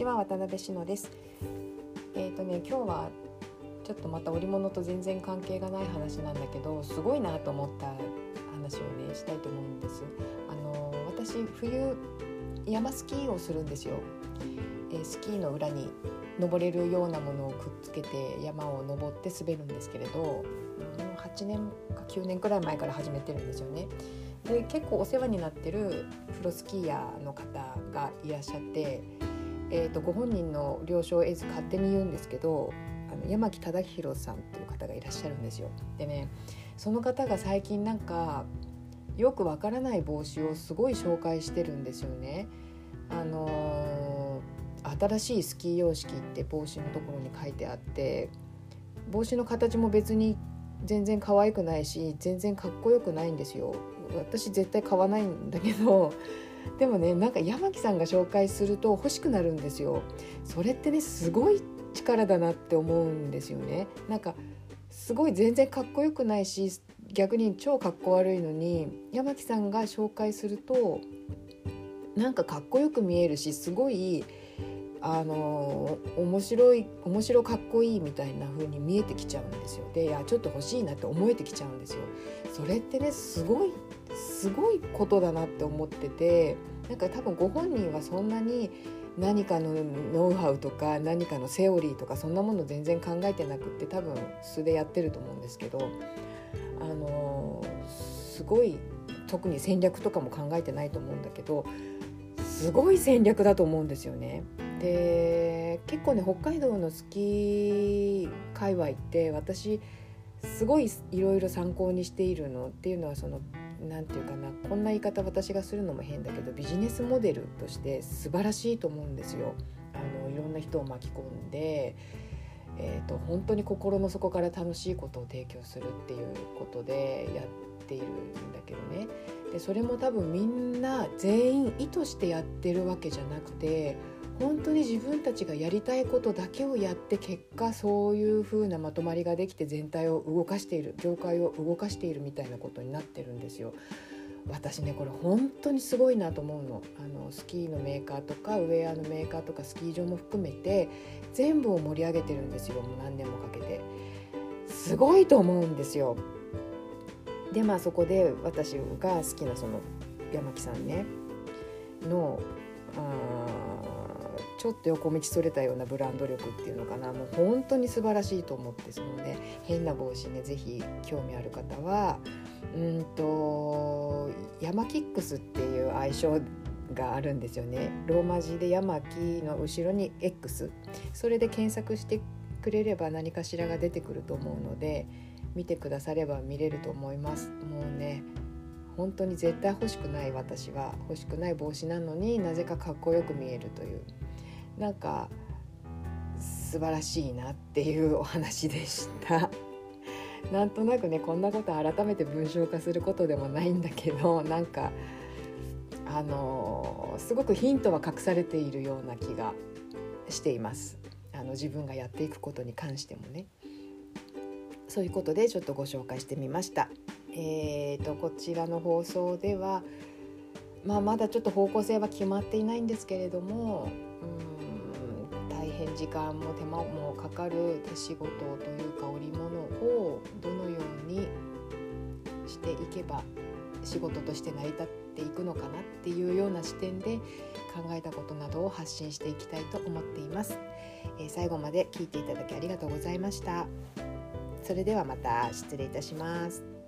ちは渡辺志乃です。えっ、ー、とね今日はちょっとまた織物と全然関係がない話なんだけどすごいなと思った話をねしたいと思うんです。あの私冬山スキーをするんですよ、えー、スキーの裏に登れるようなものをくっつけて山を登って滑るんですけれど8年か9年くらい前から始めてるんですよね。で結構お世話になってるプロスキーヤーの方がいらっしゃって、えーと、ご本人の了承を得ず勝手に言うんですけどあの山木忠弘さんっていう方がいらっしゃるんですよ。でねその方が最近なんかよくわからない帽子をすごい紹介してるんですよね。あのー、新しいスキー様式って帽子のところに書いてあって帽子の形も別に全然可愛くないし全然かっこよくないんですよ私絶対買わないんだけどでもねなんか山木さんが紹介すると欲しくなるんですよ。それってねすごい力だなって思うんですよね。なんかすごい全然かっこよくないし逆に超かっこ悪いのに山木さんが紹介するとなんかかっこよく見えるしすごいあの面白い面白かっこいいみたいな風に見えてきちゃうんですよ。でいやちょっと欲しいなって思えてきちゃうんですよ。それってねすごいすごいことだなって思っててなんか多分ご本人はそんなに何かのノウハウとか何かのセオリーとかそんなもの全然考えてなくって多分素でやってると思うんですけどあのすごい特に戦略とかも考えてないと思うんだけどすごい戦略だと思うんですよね。で結構ね北海道のスキー界隈って私すごいいろいろ参考にしているのっていうのはその何て言うかなこんな言い方私がするのも変だけどビジネスモデルとして素晴らしいと思うんですよ。あのいろんな人を巻き込んで、えーと、本当に心の底から楽しいことを提供するっていうことでやっているんだけどねでそれも多分みんな全員意図してやってるわけじゃなくて本当に自分たちがやりたいことだけをやって結果そういう風なまとまりができて全体を動かしている業界を動かしているみたいなことになってるんですよ。私ねこれ本当にすごいなと思うの。あのスキーのメーカーとかウェアのメーカーとかスキー場も含めて全部を盛り上げてるんですよ。もう何年もかけて。すごいと思うんですよ。でまあそこで私が好きなその山木さんねのちょっと横道それたようなブランド力っていうのかな。もう本当に素晴らしいと思ってそのね変な帽子ね是非興味ある方はうんとヤマキックスっていう愛称があるんですよね。ローマ字でヤマキの後ろに X それで検索してくれれば何かしらが出てくると思うので見てくだされば見れると思います。もうね本当に絶対欲しくない私は欲しくない帽子なのになぜかかっこよく見えるという。なんか素晴らしいなっていうお話でした。なんとなくねこんなこと改めて文章化することでもないんだけどなんかあのすごくヒントは隠されているような気がしています。あの自分がやっていくことに関してもね。そういうことでちょっとご紹介してみました。えーとこちらの放送ではまあまだちょっと方向性は決まっていないんですけれどもうん変時間も手間もかかる手仕事というか織物をどのようにしていけば仕事として成り立っていくのかなっていうような視点で考えたことなどを発信していきたいと思っています、えー、最後まで聞いていただきありがとうございました。それではまた失礼いたします。